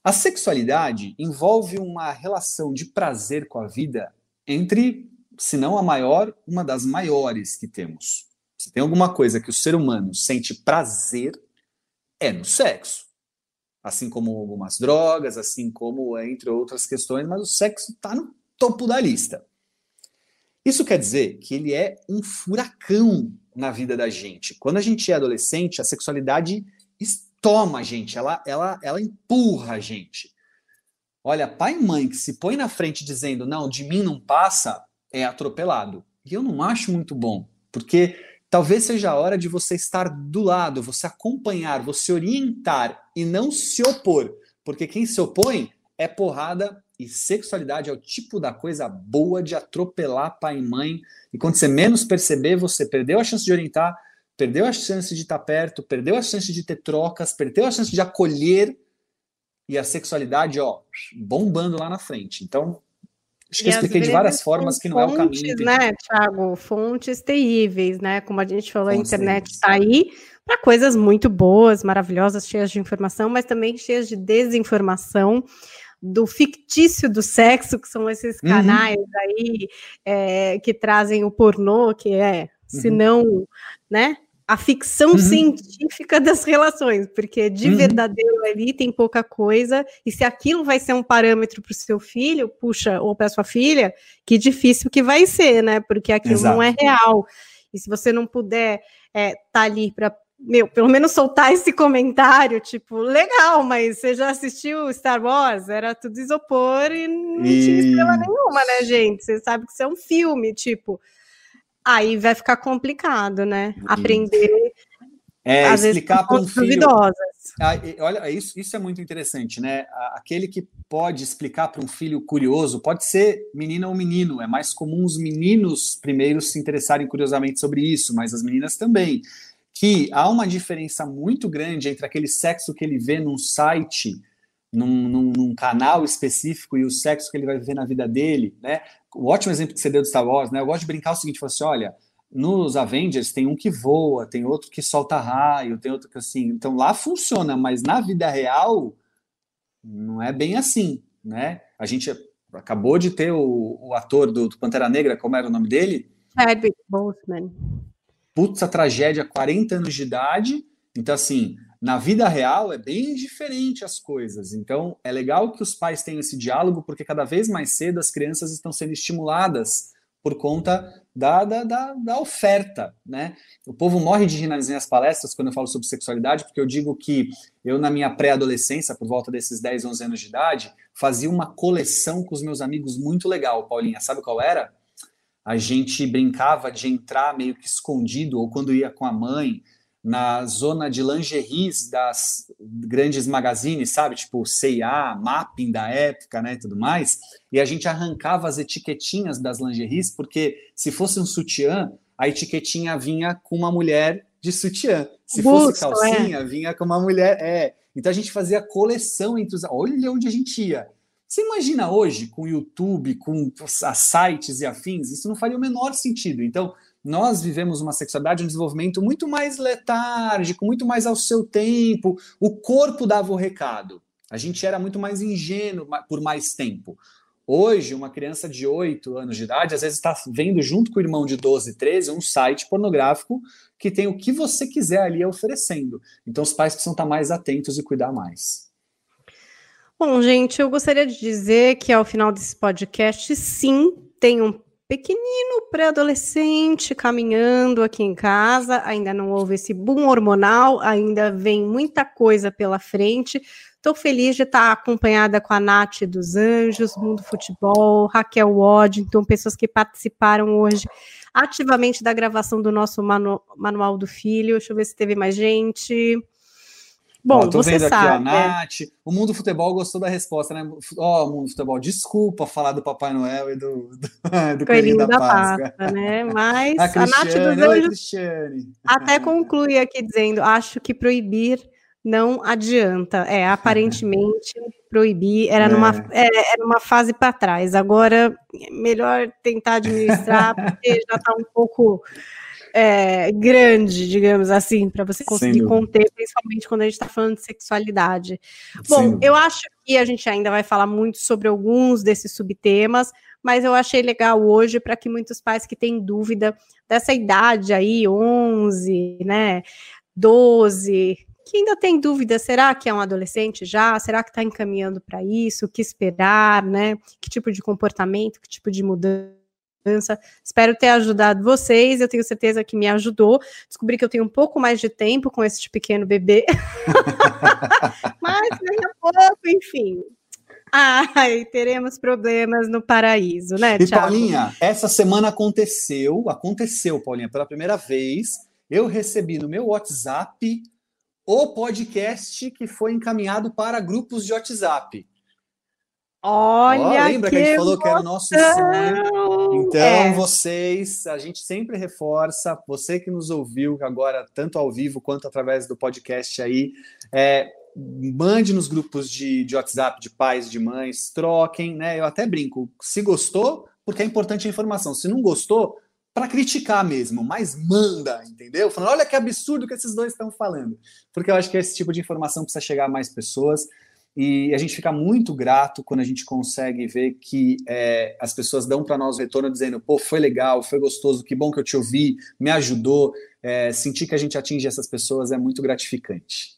a sexualidade envolve uma relação de prazer com a vida entre, se não a maior, uma das maiores que temos. Se tem alguma coisa que o ser humano sente prazer, é no sexo. Assim como algumas drogas, assim como entre outras questões, mas o sexo está no topo da lista. Isso quer dizer que ele é um furacão na vida da gente. Quando a gente é adolescente, a sexualidade toma a gente, ela, ela, ela empurra a gente. Olha, pai e mãe que se põe na frente dizendo não, de mim não passa, é atropelado. E eu não acho muito bom, porque Talvez seja a hora de você estar do lado, você acompanhar, você orientar e não se opor, porque quem se opõe é porrada e sexualidade é o tipo da coisa boa de atropelar pai e mãe. E quando você menos perceber, você perdeu a chance de orientar, perdeu a chance de estar perto, perdeu a chance de ter trocas, perdeu a chance de acolher e a sexualidade, ó, bombando lá na frente. Então, Acho que eu expliquei de várias formas que não fontes, é o caminho.
né, Thiago? Fontes terríveis, né? Como a gente falou, fontes a internet está aí para coisas muito boas, maravilhosas, cheias de informação, mas também cheias de desinformação do fictício do sexo, que são esses uhum. canais uhum. aí é, que trazem o pornô, que é, uhum. se não, né, a ficção uhum. científica das relações, porque de uhum. verdadeiro ali tem pouca coisa, e se aquilo vai ser um parâmetro para o seu filho, puxa, ou para sua filha, que difícil que vai ser, né? Porque aquilo Exato. não é real. E se você não puder estar é, tá ali para meu, pelo menos soltar esse comentário, tipo, legal, mas você já assistiu Star Wars? Era tudo isopor e não e... tinha estrela nenhuma, né, gente? Você sabe que isso é um filme, tipo, aí vai ficar complicado, né? Aprender.
É, explicar para um filho. Duvidosas. Ah, olha, isso, isso é muito interessante, né? Aquele que pode explicar para um filho curioso, pode ser menina ou menino, é mais comum os meninos primeiro se interessarem curiosamente sobre isso, mas as meninas também. Que há uma diferença muito grande entre aquele sexo que ele vê num site num, num, num, canal específico e o sexo que ele vai viver na vida dele, né? O ótimo exemplo que você deu do Star Wars, né? Eu gosto de brincar o seguinte, assim, olha, nos Avengers tem um que voa, tem outro que solta raio, tem outro que assim, então lá funciona, mas na vida real não é bem assim, né? A gente acabou de ter o, o ator do, do, Pantera Negra, como era o nome dele?
Chadwick Boseman.
Putz, a tragédia, 40 anos de idade, então assim, na vida real é bem diferente as coisas. Então é legal que os pais tenham esse diálogo, porque cada vez mais cedo as crianças estão sendo estimuladas por conta da, da, da, da oferta, né? O povo morre de rir nas minhas palestras quando eu falo sobre sexualidade, porque eu digo que eu, na minha pré-adolescência, por volta desses 10, 11 anos de idade, fazia uma coleção com os meus amigos muito legal, Paulinha. Sabe qual era? A gente brincava de entrar meio que escondido, ou quando ia com a mãe, na zona de lingeries das grandes magazines, sabe? Tipo C&A, Mapping da época, né, e tudo mais. E a gente arrancava as etiquetinhas das lingeries, porque se fosse um sutiã, a etiquetinha vinha com uma mulher de sutiã. Se Busto, fosse calcinha, é. vinha com uma mulher, é. Então a gente fazia coleção entre os... Olha onde a gente ia. Você imagina hoje, com o YouTube, com as sites e afins, isso não faria o menor sentido. Então, nós vivemos uma sexualidade, um desenvolvimento muito mais letárgico, muito mais ao seu tempo. O corpo dava o recado. A gente era muito mais ingênuo por mais tempo. Hoje, uma criança de 8 anos de idade, às vezes está vendo junto com o irmão de 12, 13, um site pornográfico que tem o que você quiser ali oferecendo. Então, os pais precisam estar mais atentos e cuidar mais.
Bom, gente, eu gostaria de dizer que ao final desse podcast, sim, tem um pequenino pré-adolescente caminhando aqui em casa, ainda não houve esse boom hormonal, ainda vem muita coisa pela frente. Estou feliz de estar acompanhada com a Nath dos Anjos, Mundo Futebol, Raquel Waddington, pessoas que participaram hoje ativamente da gravação do nosso manu Manual do Filho. Deixa eu ver se teve mais gente.
Bom, ó, tô você vendo sabe, aqui, ó, Nath. É. O Mundo Futebol gostou da resposta, né? Ó, oh, Mundo Futebol, desculpa falar do Papai Noel e do, do, do Coelhinho da, da Páscoa. Páscoa.
né? Mas a, a Nath dos Anjos até conclui aqui dizendo, acho que proibir não adianta. É, aparentemente proibir era, é. Numa, é, era uma fase para trás. Agora, melhor tentar administrar, porque já está um pouco é, grande, digamos assim, para você conseguir conter, principalmente quando a gente está falando de sexualidade. Bom, eu acho que a gente ainda vai falar muito sobre alguns desses subtemas, mas eu achei legal hoje para que muitos pais que têm dúvida dessa idade aí, 11, né, 12, que ainda tem dúvida, será que é um adolescente já? Será que está encaminhando para isso? O que esperar, né? Que tipo de comportamento, que tipo de mudança? Espero ter ajudado vocês. Eu tenho certeza que me ajudou. Descobri que eu tenho um pouco mais de tempo com este pequeno bebê. Mas daqui a pouco, enfim. Ai, teremos problemas no paraíso, né,
E Paulinha, essa semana aconteceu, aconteceu, Paulinha, pela primeira vez, eu recebi no meu WhatsApp o podcast que foi encaminhado para grupos de WhatsApp.
Olha, oh,
lembra que, que, a gente falou que era o nosso sonho? Então, é. vocês, a gente sempre reforça, você que nos ouviu agora, tanto ao vivo quanto através do podcast aí, é, mande nos grupos de, de WhatsApp de pais, de mães, troquem, né? Eu até brinco, se gostou, porque é importante a informação. Se não gostou, para criticar mesmo, mas manda, entendeu? Falando, olha que absurdo que esses dois estão falando. Porque eu acho que esse tipo de informação precisa chegar a mais pessoas. E a gente fica muito grato quando a gente consegue ver que é, as pessoas dão para nós retorno dizendo: pô, foi legal, foi gostoso, que bom que eu te ouvi, me ajudou. É, sentir que a gente atinge essas pessoas é muito gratificante.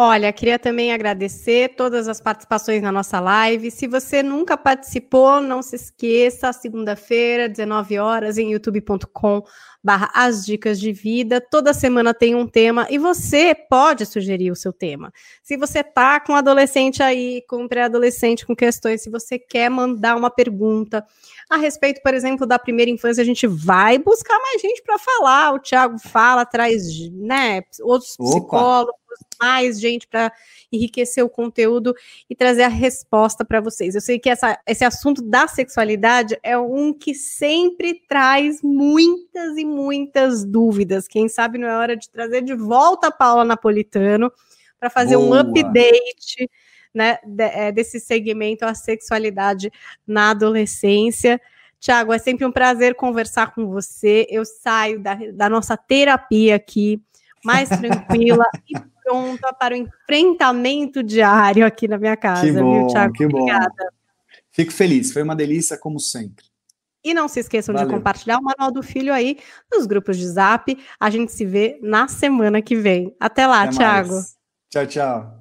Olha, queria também agradecer todas as participações na nossa live. Se você nunca participou, não se esqueça, segunda-feira, 19 horas, em youtube.com barra as dicas de vida. Toda semana tem um tema e você pode sugerir o seu tema. Se você tá com adolescente aí, com pré-adolescente com questões, se você quer mandar uma pergunta a respeito, por exemplo, da primeira infância, a gente vai buscar mais gente para falar. O Thiago fala, traz né, outros Opa. psicólogos mais gente para enriquecer o conteúdo e trazer a resposta para vocês. Eu sei que essa, esse assunto da sexualidade é um que sempre traz muitas e muitas dúvidas. Quem sabe não é hora de trazer de volta a Paula Napolitano para fazer Boa. um update né, é, desse segmento a sexualidade na adolescência. Tiago, é sempre um prazer conversar com você. Eu saio da, da nossa terapia aqui mais tranquila e pronta para o enfrentamento diário aqui na minha casa, que bom, viu, Thiago?
Que Obrigada. Bom. Fico feliz, foi uma delícia, como sempre.
E não se esqueçam Valeu. de compartilhar o Manual do Filho aí nos grupos de zap. A gente se vê na semana que vem. Até lá, Até Thiago.
Tchau, tchau.